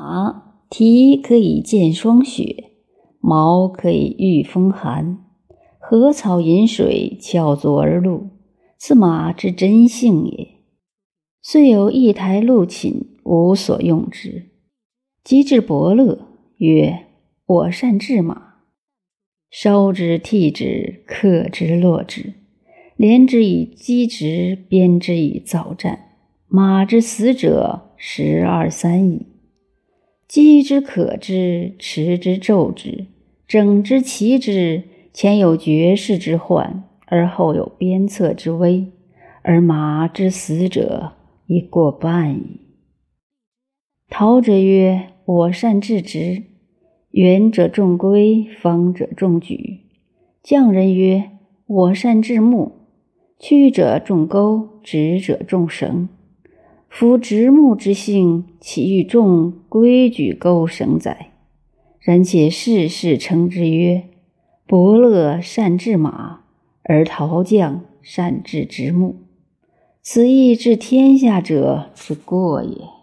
马蹄可以见霜雪，毛可以御风寒。禾草饮水，翘足而入，此马之真性也。虽有一台鹿寝，无所用之。及至伯乐，曰：“我善治马，烧之，剔之，刻之，落之，连之以击直，鞭之以造战。马之死者，十二三矣。击之，可之，持之，骤之，整之，齐之。前有绝世之患，而后有鞭策之危，而马之死者已过半矣。”陶者曰：“我善治直。”圆者重规，方者重矩。匠人曰：“我善治木。”曲者重钩，直者重绳。夫直木之性，岂欲众规矩钩绳载？然且世世称之曰：“伯乐善治马，而陶匠善治直木。”此亦治天下者之过也。